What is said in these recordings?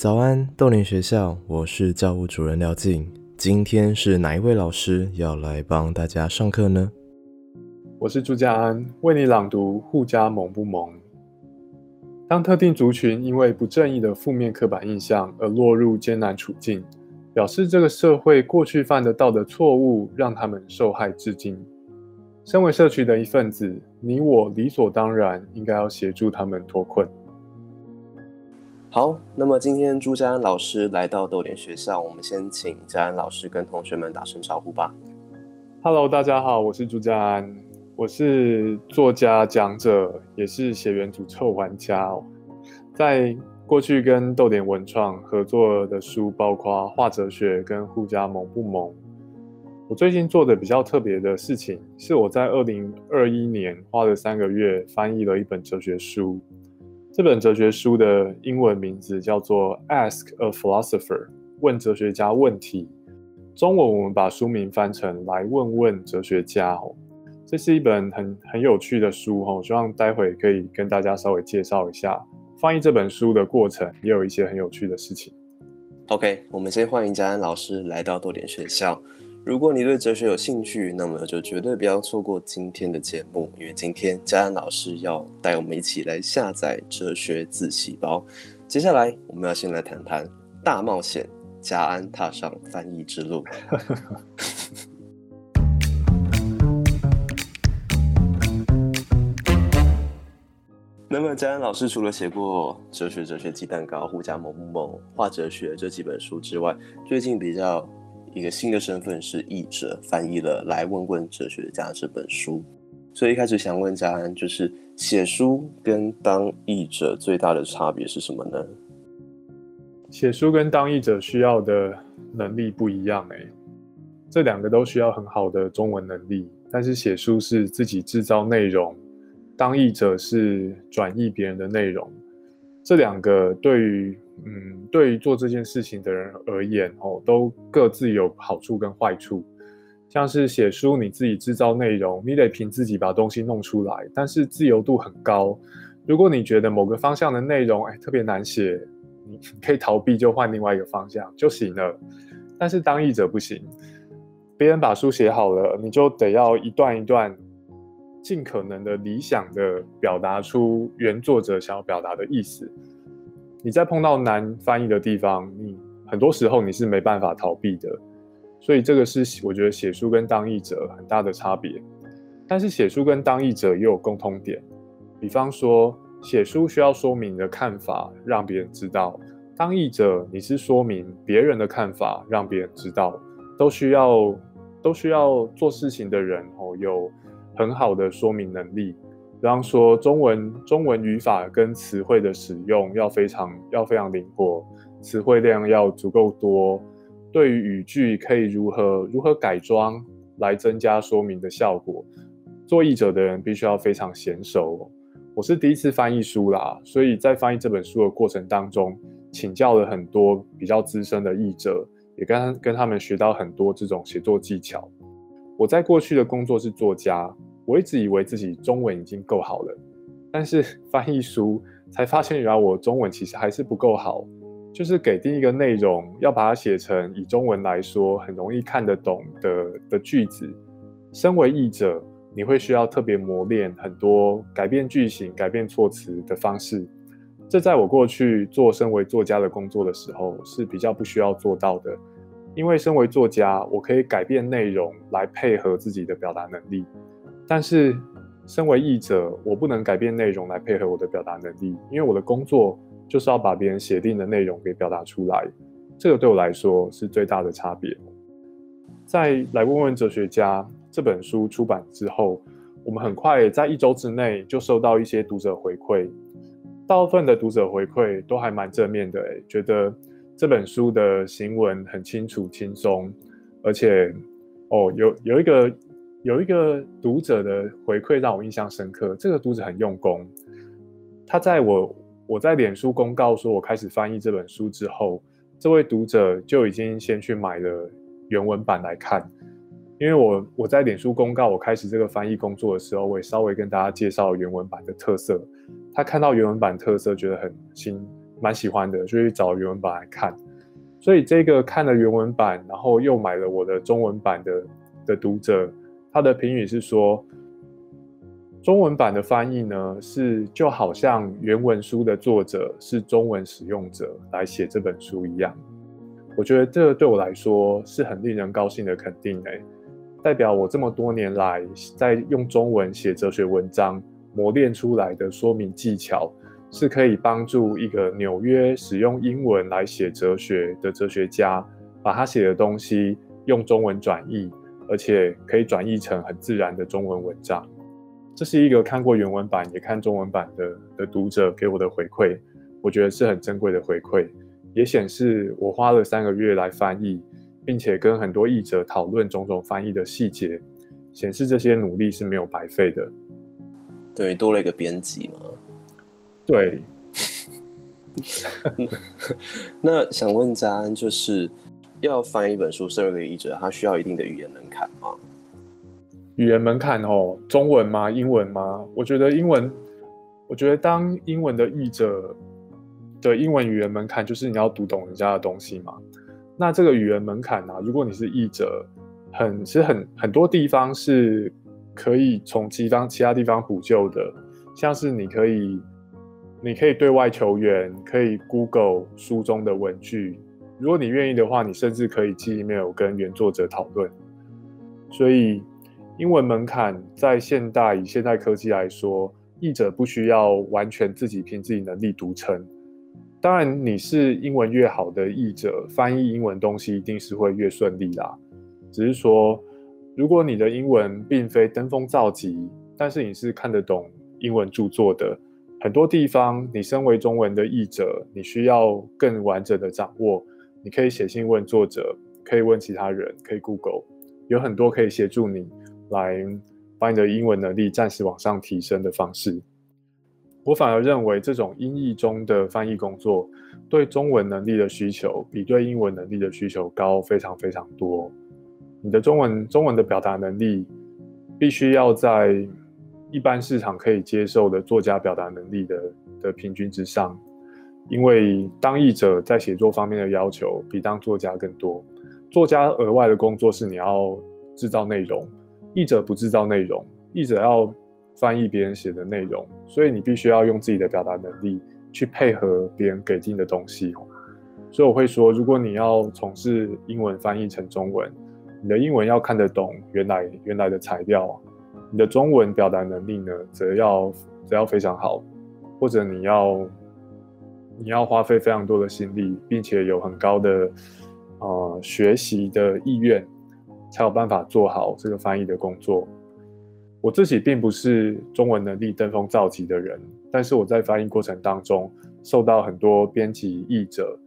早安，豆林学校，我是教务主任廖静。今天是哪一位老师要来帮大家上课呢？我是朱家安，为你朗读《互加萌不萌》。当特定族群因为不正义的负面刻板印象而落入艰难处境，表示这个社会过去犯的道德错误让他们受害至今。身为社区的一份子，你我理所当然应该要协助他们脱困。好，那么今天朱家安老师来到豆点学校，我们先请家安老师跟同学们打声招呼吧。Hello，大家好，我是朱家安，我是作家、讲者，也是血缘诅咒玩家哦。在过去跟豆点文创合作的书，包括《画哲学》跟《互加萌不萌》。我最近做的比较特别的事情，是我在二零二一年花了三个月翻译了一本哲学书。这本哲学书的英文名字叫做《Ask a Philosopher》，问哲学家问题。中文我们把书名翻成“来问问哲学家”哦。这是一本很很有趣的书哦，希望待会可以跟大家稍微介绍一下翻译这本书的过程，也有一些很有趣的事情。OK，我们先欢迎嘉安老师来到多点学校。如果你对哲学有兴趣，那么就绝对不要错过今天的节目，因为今天嘉安老师要带我们一起来下载哲学自细胞。接下来，我们要先来谈谈大冒险，嘉安踏上翻译之路。那么，嘉安老师除了写过《哲学哲学鸡蛋糕》《互加盟不盟》《画哲学》这几本书之外，最近比较。一个新的身份是译者，翻译了《来问问哲学家》这本书。所以一开始想问嘉安，就是写书跟当译者最大的差别是什么呢？写书跟当译者需要的能力不一样哎，这两个都需要很好的中文能力，但是写书是自己制造内容，当译者是转译别人的内容，这两个对于。嗯，对于做这件事情的人而言，哦，都各自有好处跟坏处。像是写书，你自己制造内容，你得凭自己把东西弄出来，但是自由度很高。如果你觉得某个方向的内容，哎，特别难写，你可以逃避，就换另外一个方向就行了。但是当译者不行，别人把书写好了，你就得要一段一段，尽可能的理想的表达出原作者想要表达的意思。你在碰到难翻译的地方，你很多时候你是没办法逃避的，所以这个是我觉得写书跟当译者很大的差别。但是写书跟当译者也有共通点，比方说写书需要说明的看法，让别人知道；当译者你是说明别人的看法，让别人知道，都需要都需要做事情的人哦有很好的说明能力。比方说，中文中文语法跟词汇的使用要非常要非常灵活，词汇量要足够多。对于语句可以如何如何改装来增加说明的效果，做译者的人必须要非常娴熟。我是第一次翻译书啦，所以在翻译这本书的过程当中，请教了很多比较资深的译者，也跟跟他们学到很多这种写作技巧。我在过去的工作是作家。我一直以为自己中文已经够好了，但是 翻译书才发现，原来我中文其实还是不够好。就是给定一个内容，要把它写成以中文来说很容易看得懂的的句子。身为译者，你会需要特别磨练很多改变句型、改变措辞的方式。这在我过去做身为作家的工作的时候是比较不需要做到的，因为身为作家，我可以改变内容来配合自己的表达能力。但是，身为译者，我不能改变内容来配合我的表达能力，因为我的工作就是要把别人写定的内容给表达出来。这个对我来说是最大的差别。在来问问哲学家这本书出版之后，我们很快在一周之内就收到一些读者回馈，大部分的读者回馈都还蛮正面的，觉得这本书的行文很清楚、轻松，而且哦，有有一个有一个读者的回馈让我印象深刻。这个读者很用功，他在我我在脸书公告说我开始翻译这本书之后，这位读者就已经先去买了原文版来看。因为我我在脸书公告我开始这个翻译工作的时候，我也稍微跟大家介绍原文版的特色。他看到原文版特色，觉得很新，蛮喜欢的，就去找原文版来看。所以这个看了原文版，然后又买了我的中文版的的读者，他的评语是说，中文版的翻译呢是就好像原文书的作者是中文使用者来写这本书一样。我觉得这对我来说是很令人高兴的肯定诶。代表我这么多年来在用中文写哲学文章磨练出来的说明技巧，是可以帮助一个纽约使用英文来写哲学的哲学家，把他写的东西用中文转译，而且可以转译成很自然的中文文章。这是一个看过原文版也看中文版的的读者给我的回馈，我觉得是很珍贵的回馈，也显示我花了三个月来翻译。并且跟很多译者讨论种种翻译的细节，显示这些努力是没有白费的。对，多了一个编辑嘛。对。那想问嘉安，就是要翻一本书，身为一个译者，他需要一定的语言门槛吗？语言门槛哦，中文吗？英文吗？我觉得英文，我觉得当英文的译者的英文语言门槛，就是你要读懂人家的东西嘛。那这个语言门槛呢？如果你是译者，很其实很很多地方是可以从其他其他地方补救的，像是你可以你可以对外求援，可以 Google 书中的文句，如果你愿意的话，你甚至可以寄 email 跟原作者讨论。所以英文门槛在现代以现代科技来说，译者不需要完全自己凭自己能力独撑。当然，你是英文越好的译者，翻译英文东西一定是会越顺利啦。只是说，如果你的英文并非登峰造极，但是你是看得懂英文著作的，很多地方你身为中文的译者，你需要更完整的掌握。你可以写信问作者，可以问其他人，可以 Google，有很多可以协助你来把你的英文能力暂时往上提升的方式。我反而认为，这种英译中的翻译工作，对中文能力的需求比对英文能力的需求高非常非常多。你的中文中文的表达能力，必须要在一般市场可以接受的作家表达能力的的平均之上，因为当译者在写作方面的要求比当作家更多。作家额外的工作是你要制造内容，译者不制造内容，译者要。翻译别人写的内容，所以你必须要用自己的表达能力去配合别人给进的东西。所以我会说，如果你要从事英文翻译成中文，你的英文要看得懂原来原来的材料，你的中文表达能力呢，则要则要非常好，或者你要你要花费非常多的心力，并且有很高的呃学习的意愿，才有办法做好这个翻译的工作。我自己并不是中文能力登峰造极的人，但是我在翻译过程当中，受到很多编辑、译者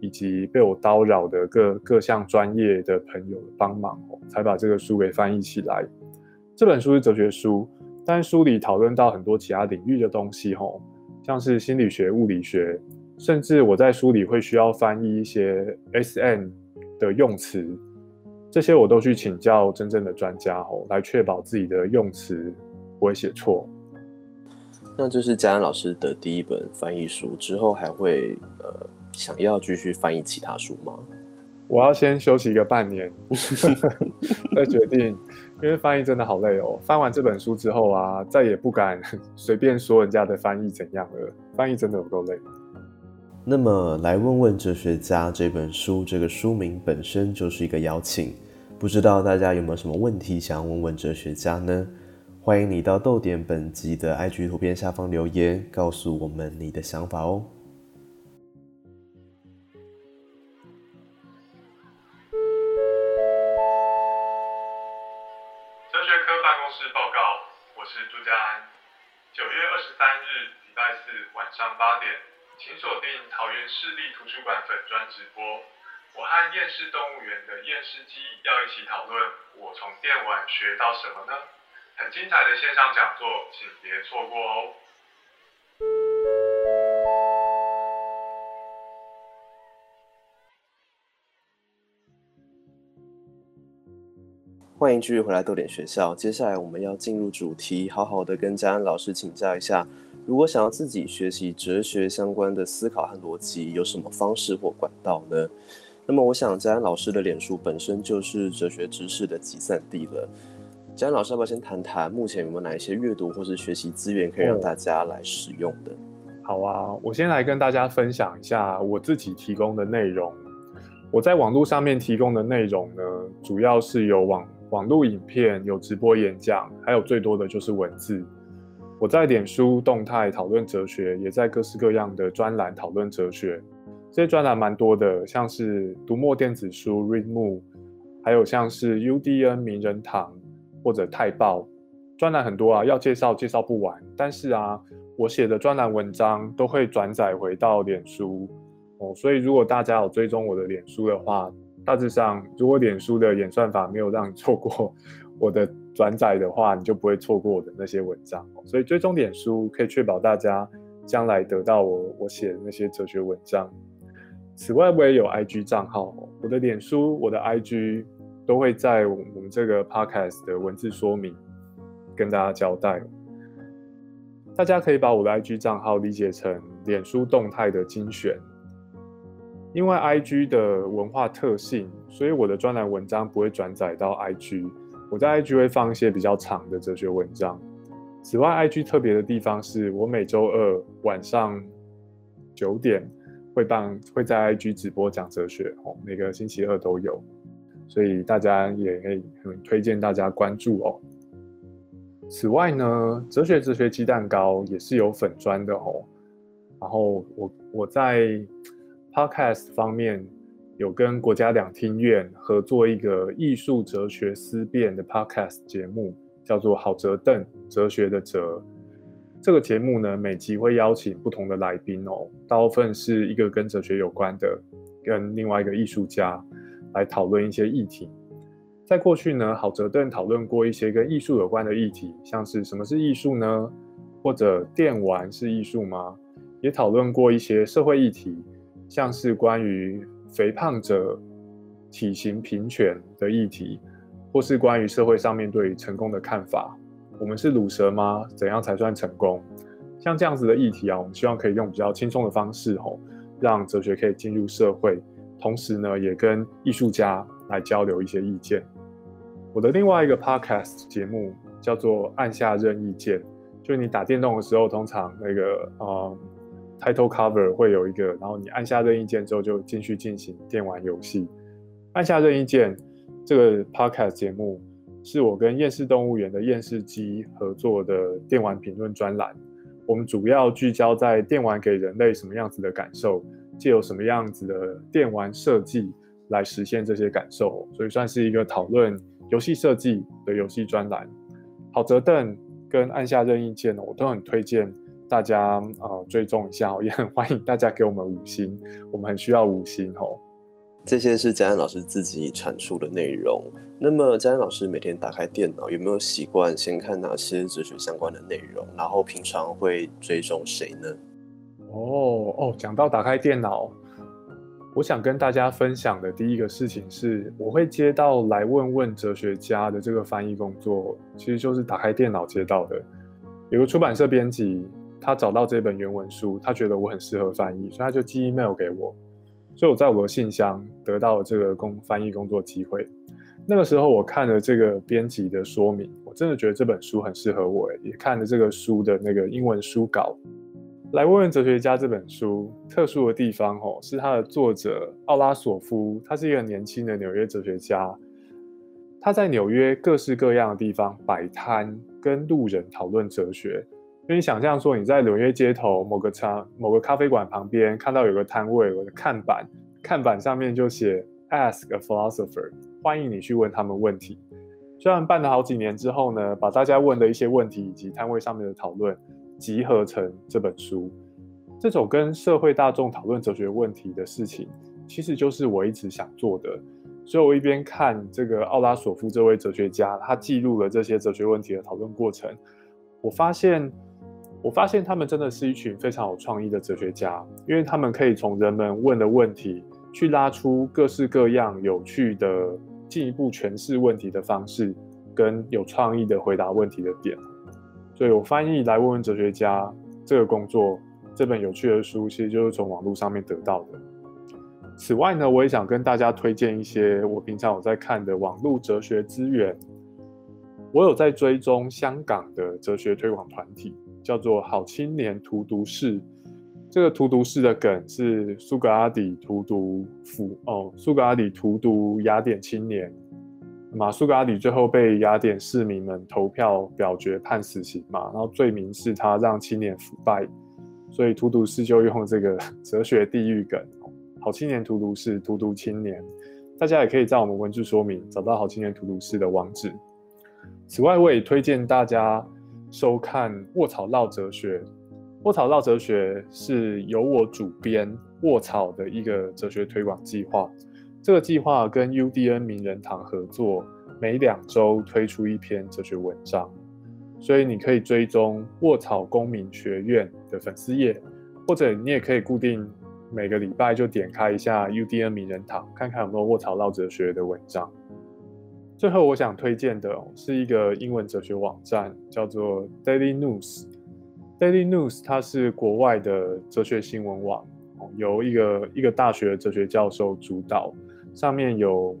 以及被我叨扰的各各项专业的朋友帮忙，才把这个书给翻译起来。这本书是哲学书，但书里讨论到很多其他领域的东西，吼，像是心理学、物理学，甚至我在书里会需要翻译一些 S.N 的用词。这些我都去请教真正的专家哦，来确保自己的用词不会写错。那这是佳安老师的第一本翻译书，之后还会呃想要继续翻译其他书吗？我要先休息一个半年 再决定，因为翻译真的好累哦。翻完这本书之后啊，再也不敢随便说人家的翻译怎样了。翻译真的有够累。那么，来问问哲学家这本书，这个书名本身就是一个邀请。不知道大家有没有什么问题想要问问哲学家呢？欢迎你到豆点本集的 IG 图片下方留言，告诉我们你的想法哦。定桃园市立图书馆粉专直播。我和厌世动物园的厌世鸡要一起讨论我从电玩学到什么呢？很精彩的线上讲座，请别错过哦。欢迎继续回来豆点学校。接下来我们要进入主题，好好的跟嘉恩老师请教一下，如果想要自己学习哲学相关的思考和逻辑，有什么方式或管道呢？那么，我想嘉恩老师的脸书本身就是哲学知识的集散地了。嘉恩老师，要不要先谈谈目前有没有哪一些阅读或是学习资源可以让大家来使用的？好啊，我先来跟大家分享一下我自己提供的内容。我在网络上面提供的内容呢，主要是有网网络影片、有直播演讲，还有最多的就是文字。我在脸书动态讨论哲学，也在各式各样的专栏讨论哲学。这些专栏蛮多的，像是读墨电子书 Readmoo，还有像是 UDN 名人堂或者泰报，专栏很多啊，要介绍介绍不完。但是啊，我写的专栏文章都会转载回到脸书哦，所以如果大家有追踪我的脸书的话，大致上如果脸书的演算法没有让你错过我的转载的话，你就不会错过我的那些文章。所以追踪脸书可以确保大家将来得到我我写的那些哲学文章。此外，我也有 IG 账号，我的脸书、我的 IG 都会在我们这个 Podcast 的文字说明跟大家交代。大家可以把我的 IG 账号理解成脸书动态的精选，因为 IG 的文化特性，所以我的专栏文章不会转载到 IG，我在 IG 会放一些比较长的哲学文章。此外，IG 特别的地方是我每周二晚上九点。会办会在 IG 直播讲哲学哦，每个星期二都有，所以大家也可以很推荐大家关注哦。此外呢，哲学哲学鸡蛋糕也是有粉砖的哦。然后我我在 Podcast 方面有跟国家两厅院合作一个艺术哲学思辨的 Podcast 节目，叫做好哲邓哲学的哲。这个节目呢，每集会邀请不同的来宾哦，大部分是一个跟哲学有关的，跟另外一个艺术家来讨论一些议题。在过去呢，郝哲邓讨论过一些跟艺术有关的议题，像是什么是艺术呢？或者电玩是艺术吗？也讨论过一些社会议题，像是关于肥胖者体型平权的议题，或是关于社会上面对成功的看法。我们是卤蛇吗？怎样才算成功？像这样子的议题啊，我们希望可以用比较轻松的方式吼，让哲学可以进入社会，同时呢，也跟艺术家来交流一些意见。我的另外一个 podcast 节目叫做按下任意键，就是你打电动的时候，通常那个呃 title cover 会有一个，然后你按下任意键之后就进去进行电玩游戏。按下任意键这个 podcast 节目。是我跟厌世动物园的厌世机合作的电玩评论专栏。我们主要聚焦在电玩给人类什么样子的感受，借由什么样子的电玩设计来实现这些感受，所以算是一个讨论游戏设计的游戏专栏。好泽邓跟按下任意键呢，我都很推荐大家呃追踪一下哦，也很欢迎大家给我们五星，我们很需要五星哦。这些是嘉恩老师自己阐述的内容。那么，嘉恩老师每天打开电脑，有没有习惯先看哪些哲学相关的内容？然后平常会追踪谁呢？哦哦，讲到打开电脑，我想跟大家分享的第一个事情是，我会接到来问问哲学家的这个翻译工作，其实就是打开电脑接到的。有个出版社编辑，他找到这本原文书，他觉得我很适合翻译，所以他就寄 email 给我。所以我在我的信箱得到了这个工翻译工作机会。那个时候我看了这个编辑的说明，我真的觉得这本书很适合我。也看了这个书的那个英文书稿。来问问哲学家这本书特殊的地方哦，是它的作者奥拉索夫，他是一个年轻的纽约哲学家。他在纽约各式各样的地方摆摊，跟路人讨论哲学。所以你想象说，你在纽约街头某个餐、某个咖啡馆旁边看到有个摊位，有个看板，看板上面就写 “Ask a philosopher”，欢迎你去问他们问题。虽然办了好几年之后呢，把大家问的一些问题以及摊位上面的讨论集合成这本书。这种跟社会大众讨论哲学问题的事情，其实就是我一直想做的。所以我一边看这个奥拉索夫这位哲学家，他记录了这些哲学问题的讨论过程，我发现，我发现他们真的是一群非常有创意的哲学家，因为他们可以从人们问的问题，去拉出各式各样有趣的、进一步诠释问题的方式，跟有创意的回答问题的点。所以我翻译来问问哲学家这个工作，这本有趣的书，其实就是从网络上面得到的。此外呢，我也想跟大家推荐一些我平常有在看的网络哲学资源。我有在追踪香港的哲学推广团体，叫做好青年荼毒士。这个荼毒士的梗是苏格拉底荼毒腐哦，苏格拉底荼毒雅典青年。马苏格拉底最后被雅典市民们投票表决判死刑嘛，然后罪名是他让青年腐败，所以荼毒士就用这个 哲学地狱梗。好青年荼毒士，荼毒青年，大家也可以在我们文字说明找到好青年荼毒士的网址。此外，我也推荐大家收看《卧草绕哲学》。《卧草绕哲学》是由我主编卧草的一个哲学推广计划。这个计划跟 UDN 名人堂合作，每两周推出一篇哲学文章，所以你可以追踪卧草公民学院的粉丝页，或者你也可以固定。每个礼拜就点开一下 UDN 名人堂，看看有没有卧草绕哲学的文章。最后，我想推荐的是一个英文哲学网站，叫做 Daily News。Daily News 它是国外的哲学新闻网，由一个一个大学哲学教授主导，上面有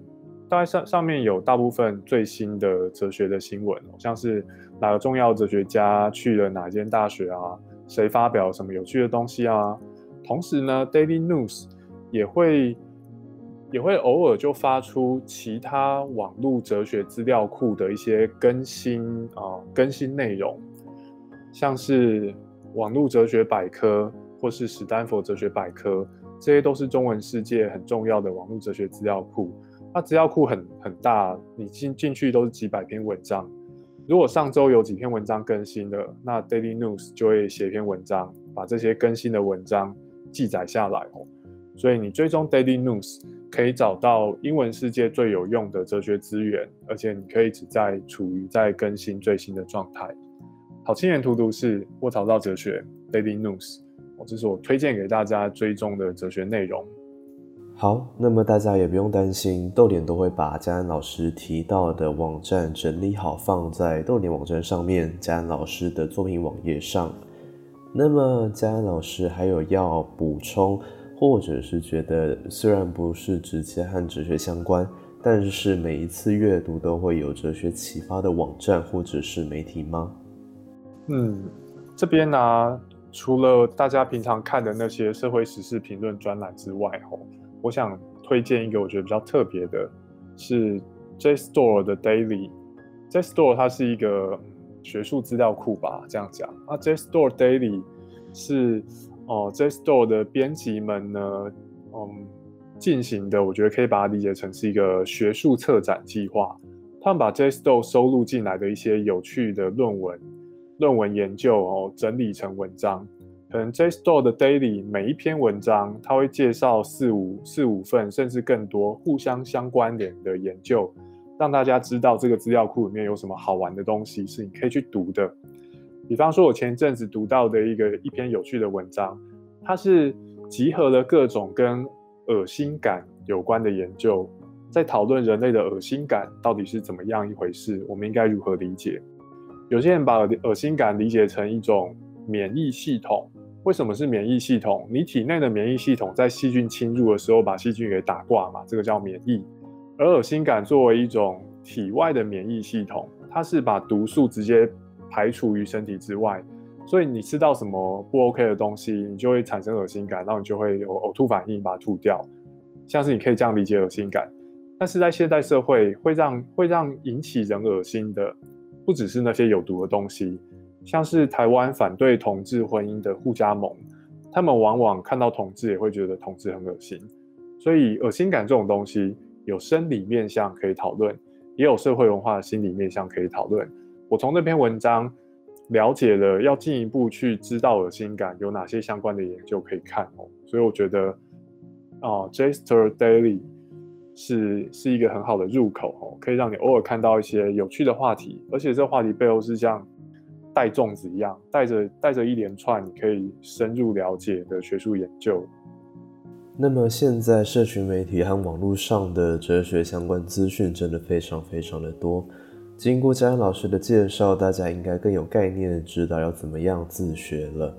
大概上上面有大部分最新的哲学的新闻，像是哪个重要哲学家去了哪间大学啊，谁发表什么有趣的东西啊。同时呢，Daily News 也会也会偶尔就发出其他网络哲学资料库的一些更新啊更新内容，像是网络哲学百科或是史丹佛哲学百科，这些都是中文世界很重要的网络哲学资料库。那资料库很很大，你进进去都是几百篇文章。如果上周有几篇文章更新了，那 Daily News 就会写一篇文章，把这些更新的文章。记载下来哦，所以你追踪 Daily News 可以找到英文世界最有用的哲学资源，而且你可以只在处于在更新最新的状态。好青年荼毒是卧槽到哲学 Daily News，哦，这是我推荐给大家追踪的哲学内容。好，那么大家也不用担心，豆点都会把嘉安老师提到的网站整理好，放在豆点网站上面，嘉安老师的作品网页上。那么嘉安老师还有要补充，或者是觉得虽然不是直接和哲学相关，但是每一次阅读都会有哲学启发的网站或者是媒体吗？嗯，这边呢，除了大家平常看的那些社会时事评论专栏之外，我想推荐一个我觉得比较特别的，是 JSTOR 的 Daily。JSTOR 它是一个。学术资料库吧，这样讲啊。JSTOR Daily 是哦，JSTOR 的编辑们呢，嗯，进行的，我觉得可以把它理解成是一个学术策展计划。他们把 JSTOR 收录进来的一些有趣的论文、论文研究哦，整理成文章。可能 JSTOR 的 Daily 每一篇文章，它会介绍四五四五份，甚至更多互相相关联的研究。让大家知道这个资料库里面有什么好玩的东西是你可以去读的。比方说，我前阵子读到的一个一篇有趣的文章，它是集合了各种跟恶心感有关的研究，在讨论人类的恶心感到底是怎么样一回事，我们应该如何理解？有些人把恶心感理解成一种免疫系统。为什么是免疫系统？你体内的免疫系统在细菌侵入的时候把细菌给打挂嘛，这个叫免疫。而恶心感作为一种体外的免疫系统，它是把毒素直接排除于身体之外，所以你吃到什么不 OK 的东西，你就会产生恶心感，然后你就会有呕吐反应，把它吐掉。像是你可以这样理解恶心感，但是在现代社会，会让会让引起人恶心的，不只是那些有毒的东西，像是台湾反对同志婚姻的互加盟，他们往往看到同志也会觉得同志很恶心，所以恶心感这种东西。有生理面向可以讨论，也有社会文化的心理面向可以讨论。我从那篇文章了解了，要进一步去知道恶心感有哪些相关的研究可以看哦。所以我觉得啊，Jester Daily 是是一个很好的入口哦，可以让你偶尔看到一些有趣的话题，而且这话题背后是像带粽子一样，带着带着一连串你可以深入了解的学术研究。那么现在社群媒体和网络上的哲学相关资讯真的非常非常的多。经过佳恩老师的介绍，大家应该更有概念，知道要怎么样自学了。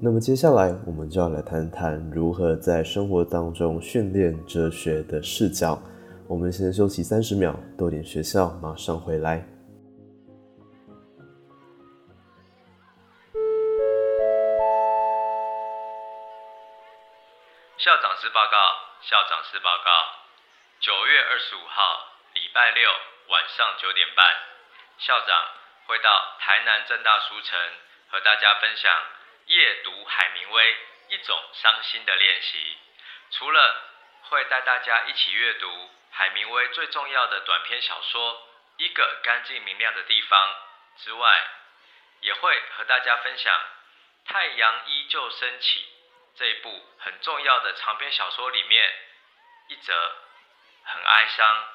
那么接下来我们就要来谈谈如何在生活当中训练哲学的视角。我们先休息三十秒，多点学校，马上回来。校长室报告，校长室报告。九月二十五号，礼拜六晚上九点半，校长会到台南正大书城和大家分享夜读海明威一种伤心的练习。除了会带大家一起阅读海明威最重要的短篇小说《一个干净明亮的地方》之外，也会和大家分享《太阳依旧升起》。这一部很重要的长篇小说里面，一则很哀伤、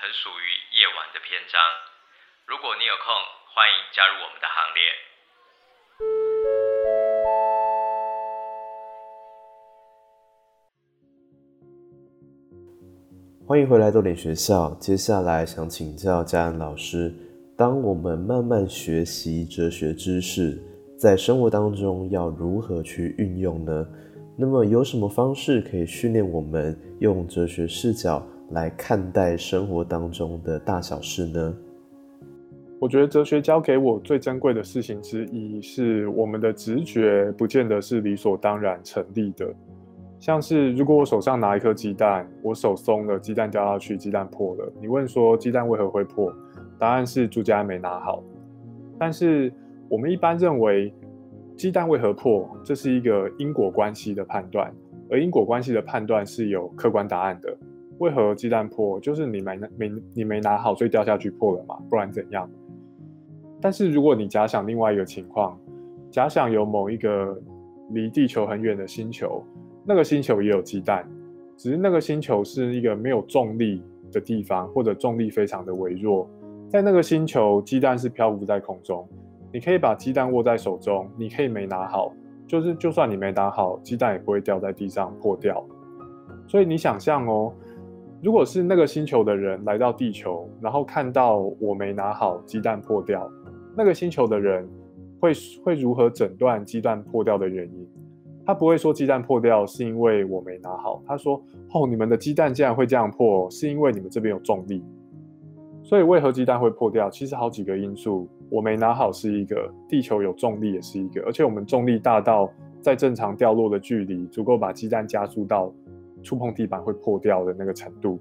很属于夜晚的篇章。如果你有空，欢迎加入我们的行列。欢迎回来豆点学校。接下来想请教嘉恩老师，当我们慢慢学习哲学知识。在生活当中要如何去运用呢？那么有什么方式可以训练我们用哲学视角来看待生活当中的大小事呢？我觉得哲学教给我最珍贵的事情之一是，我们的直觉不见得是理所当然成立的。像是如果我手上拿一颗鸡蛋，我手松了，鸡蛋掉下去，鸡蛋破了。你问说鸡蛋为何会破？答案是朱家没拿好。但是我们一般认为，鸡蛋为何破，这是一个因果关系的判断，而因果关系的判断是有客观答案的。为何鸡蛋破，就是你没拿没你没拿好，所以掉下去破了嘛？不然怎样？但是如果你假想另外一个情况，假想有某一个离地球很远的星球，那个星球也有鸡蛋，只是那个星球是一个没有重力的地方，或者重力非常的微弱，在那个星球，鸡蛋是漂浮在空中。你可以把鸡蛋握在手中，你可以没拿好，就是就算你没拿好，鸡蛋也不会掉在地上破掉。所以你想象哦，如果是那个星球的人来到地球，然后看到我没拿好，鸡蛋破掉，那个星球的人会会如何诊断鸡蛋破掉的原因？他不会说鸡蛋破掉是因为我没拿好，他说哦，你们的鸡蛋竟然会这样破，是因为你们这边有重力。所以为何鸡蛋会破掉？其实好几个因素。我没拿好是一个，地球有重力也是一个，而且我们重力大到在正常掉落的距离足够把鸡蛋加速到触碰地板会破掉的那个程度。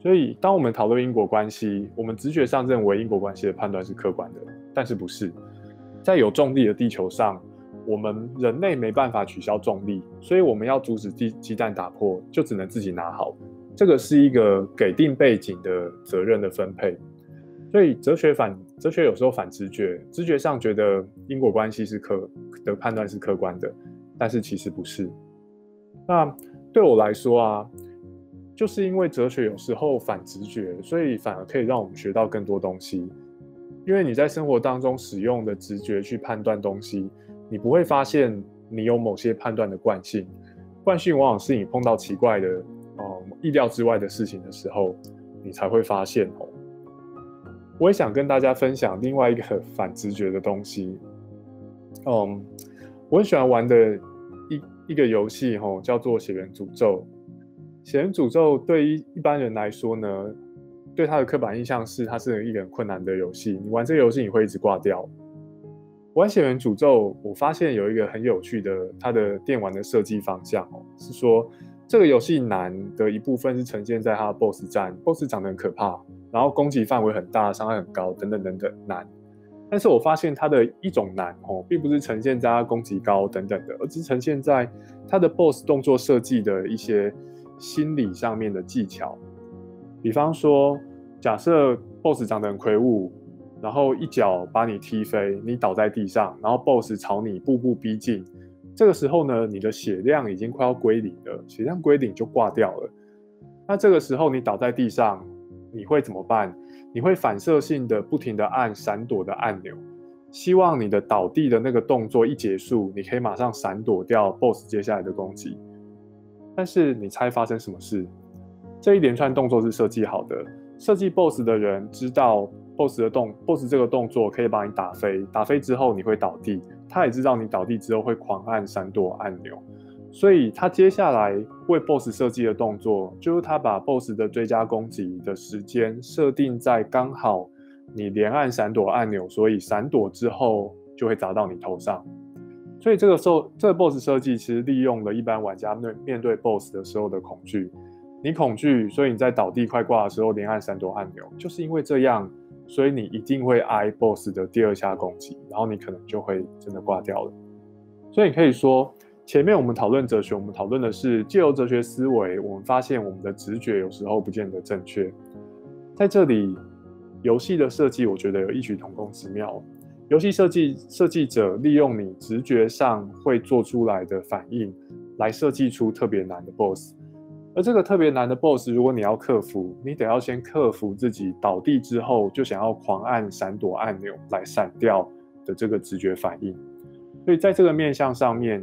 所以，当我们讨论因果关系，我们直觉上认为因果关系的判断是客观的，但是不是在有重力的地球上，我们人类没办法取消重力，所以我们要阻止鸡鸡蛋打破，就只能自己拿好。这个是一个给定背景的责任的分配。所以哲学反哲学有时候反直觉，直觉上觉得因果关系是客的判断是客观的，但是其实不是。那对我来说啊，就是因为哲学有时候反直觉，所以反而可以让我们学到更多东西。因为你在生活当中使用的直觉去判断东西，你不会发现你有某些判断的惯性。惯性往往是你碰到奇怪的、哦意料之外的事情的时候，你才会发现哦。我也想跟大家分享另外一个 反直觉的东西。嗯，我很喜欢玩的一个游戏，吼，叫做《血缘诅咒》。血缘诅咒对于一般人来说呢，对他的刻板印象是它是一个很困难的游戏。你玩这个游戏，你会一直挂掉。玩《血缘诅咒》，我发现有一个很有趣的它的电玩的设计方向哦，是说这个游戏难的一部分是呈现在它的 BOSS 战，BOSS 长得很可怕。然后攻击范围很大，伤害很高，等等等等难。但是我发现它的一种难哦，并不是呈现在它攻击高等等的，而是呈现在它的 BOSS 动作设计的一些心理上面的技巧。比方说，假设 BOSS 长得很魁梧，然后一脚把你踢飞，你倒在地上，然后 BOSS 朝你步步逼近。这个时候呢，你的血量已经快要归零了，血量归零就挂掉了。那这个时候你倒在地上，你会怎么办？你会反射性的不停的按闪躲的按钮，希望你的倒地的那个动作一结束，你可以马上闪躲掉 BOSS 接下来的攻击。但是你猜发生什么事？这一连串动作是设计好的，设计 BOSS 的人知道。boss 的动，boss 这个动作可以把你打飞，打飞之后你会倒地，他也知道你倒地之后会狂按闪躲按钮，所以他接下来为 boss 设计的动作，就是他把 boss 的追加攻击的时间设定在刚好你连按闪躲按钮，所以闪躲之后就会砸到你头上，所以这个时候这个 boss 设计其实利用了一般玩家面面对 boss 的时候的恐惧，你恐惧，所以你在倒地快挂的时候连按闪躲按钮，就是因为这样。所以你一定会挨 BOSS 的第二下攻击，然后你可能就会真的挂掉了。所以你可以说，前面我们讨论哲学，我们讨论的是借由哲学思维，我们发现我们的直觉有时候不见得正确。在这里，游戏的设计我觉得有异曲同工之妙。游戏设计设计者利用你直觉上会做出来的反应，来设计出特别难的 BOSS。而这个特别难的 BOSS，如果你要克服，你得要先克服自己倒地之后就想要狂按闪躲按钮来闪掉的这个直觉反应。所以在这个面向上面，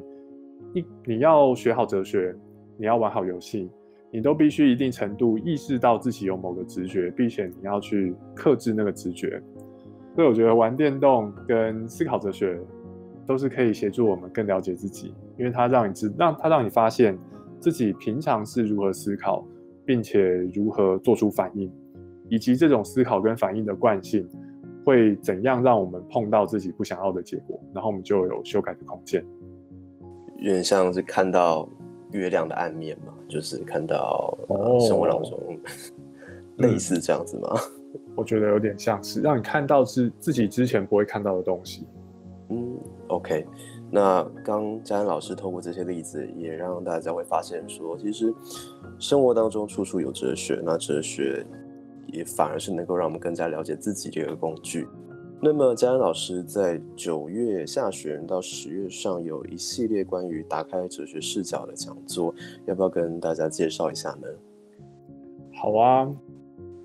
你你要学好哲学，你要玩好游戏，你都必须一定程度意识到自己有某个直觉，并且你要去克制那个直觉。所以我觉得玩电动跟思考哲学都是可以协助我们更了解自己，因为它让你知，让它让你发现。自己平常是如何思考，并且如何做出反应，以及这种思考跟反应的惯性会怎样让我们碰到自己不想要的结果，然后我们就有修改的空间。有点像是看到月亮的暗面嘛，就是看到呃生活当中类似这样子吗？我觉得有点像是让你看到是自己之前不会看到的东西。嗯，OK。那刚嘉恩老师透过这些例子，也让大家会发现说，其实生活当中处处有哲学。那哲学也反而是能够让我们更加了解自己这个工具。那么嘉恩老师在九月下旬到十月上有一系列关于打开哲学视角的讲座，要不要跟大家介绍一下呢？好啊，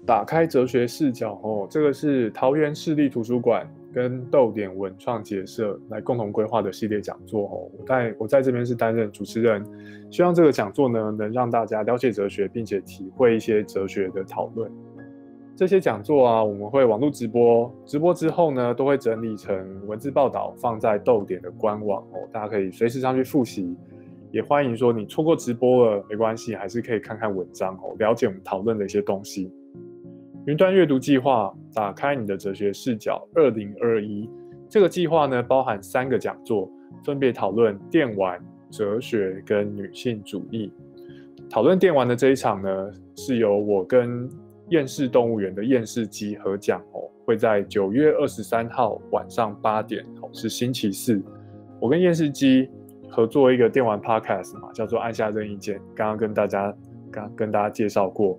打开哲学视角哦，这个是桃园市立图书馆。跟豆点文创结社来共同规划的系列讲座哦，我在我在这边是担任主持人，希望这个讲座呢能让大家了解哲学，并且体会一些哲学的讨论。这些讲座啊，我们会网络直播，直播之后呢，都会整理成文字报道放在豆点的官网哦，大家可以随时上去复习。也欢迎说你错过直播了没关系，还是可以看看文章哦，了解我们讨论的一些东西。云端阅读计划，打开你的哲学视角。二零二一这个计划呢，包含三个讲座，分别讨论电玩、哲学跟女性主义。讨论电玩的这一场呢，是由我跟厌世动物园的厌世机合讲哦，会在九月二十三号晚上八点哦，是星期四。我跟厌世机合作一个电玩 podcast 嘛，叫做按下任意键。刚刚跟大家刚跟大家介绍过，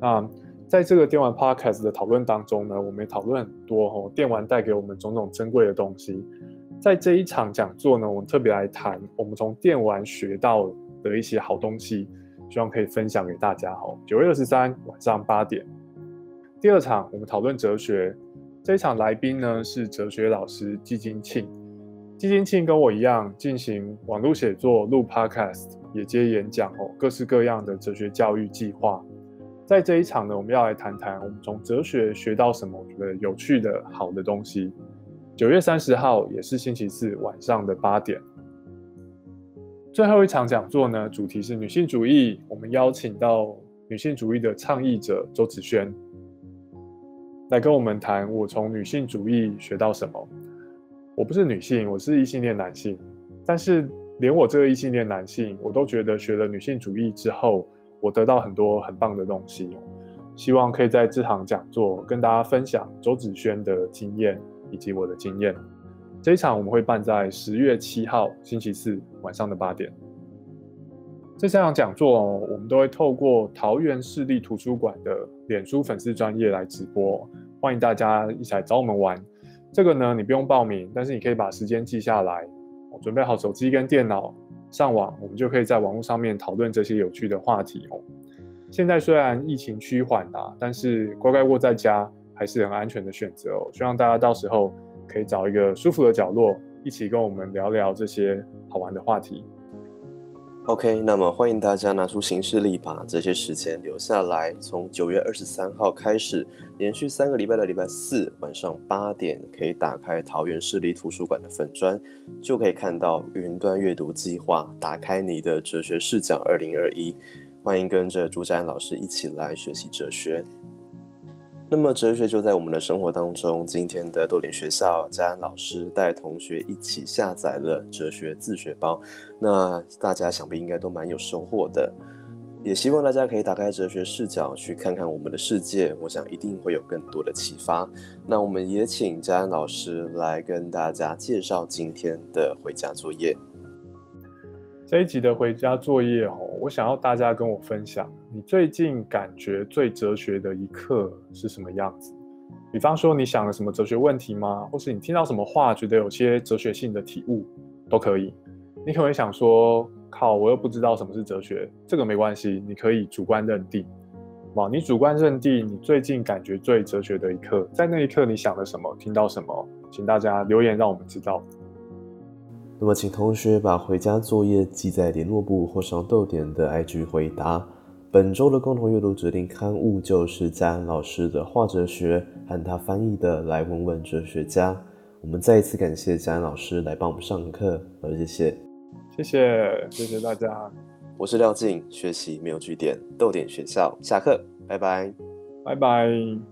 那。在这个电玩 podcast 的讨论当中呢，我们也讨论很多哦，电玩带给我们种种珍贵的东西。在这一场讲座呢，我们特别来谈我们从电玩学到的一些好东西，希望可以分享给大家哦。九月二十三晚上八点，第二场我们讨论哲学。这一场来宾呢是哲学老师季金庆，季金庆跟我一样进行网络写作、录 podcast，也接演讲哦，各式各样的哲学教育计划。在这一场呢，我们要来谈谈我们从哲学学到什么，我觉得有趣的好的东西。九月三十号也是星期四晚上的八点，最后一场讲座呢，主题是女性主义。我们邀请到女性主义的倡议者周子轩来跟我们谈我从女性主义学到什么。我不是女性，我是异性恋男性，但是连我这个异性恋男性，我都觉得学了女性主义之后。我得到很多很棒的东西，希望可以在这场讲座跟大家分享周子轩的经验以及我的经验。这一场我们会办在十月七号星期四晚上的八点。这三场讲座哦我们都会透过桃园市立图书馆的脸书粉丝专业来直播，欢迎大家一起来找我们玩。这个呢，你不用报名，但是你可以把时间记下来，准备好手机跟电脑上网，我们就可以在网络上面讨论这些有趣的话题哦。现在虽然疫情趋缓啊，但是乖乖窝在家还是很安全的选择哦。希望大家到时候可以找一个舒服的角落，一起跟我们聊聊这些好玩的话题。OK，那么欢迎大家拿出行事历，把这些时间留下来。从九月二十三号开始，连续三个礼拜的礼拜四晚上八点，可以打开桃园市立图书馆的粉砖，就可以看到云端阅读计划，打开你的哲学视角二零二一。欢迎跟着朱家老师一起来学习哲学。那么哲学就在我们的生活当中。今天的豆点学校，嘉安老师带同学一起下载了哲学自学包，那大家想必应该都蛮有收获的。也希望大家可以打开哲学视角去看看我们的世界，我想一定会有更多的启发。那我们也请嘉安老师来跟大家介绍今天的回家作业。这一集的回家作业哦，我想要大家跟我分享，你最近感觉最哲学的一刻是什么样子？比方说，你想了什么哲学问题吗？或是你听到什么话，觉得有些哲学性的体悟，都可以。你可能会想说，靠，我又不知道什么是哲学，这个没关系，你可以主观认定。哇，你主观认定你最近感觉最哲学的一刻，在那一刻你想了什么，听到什么，请大家留言让我们知道。那么，请同学把回家作业记在联络簿或上豆点的 IG 回答。本周的共同阅读指定刊物就是嘉恩老师的《画哲学》和他翻译的《来问问哲学家》。我们再一次感谢嘉恩老师来帮我们上课，谢谢，谢谢，谢谢大家。我是廖静，学习没有据点，豆点学校下课，拜拜，拜拜。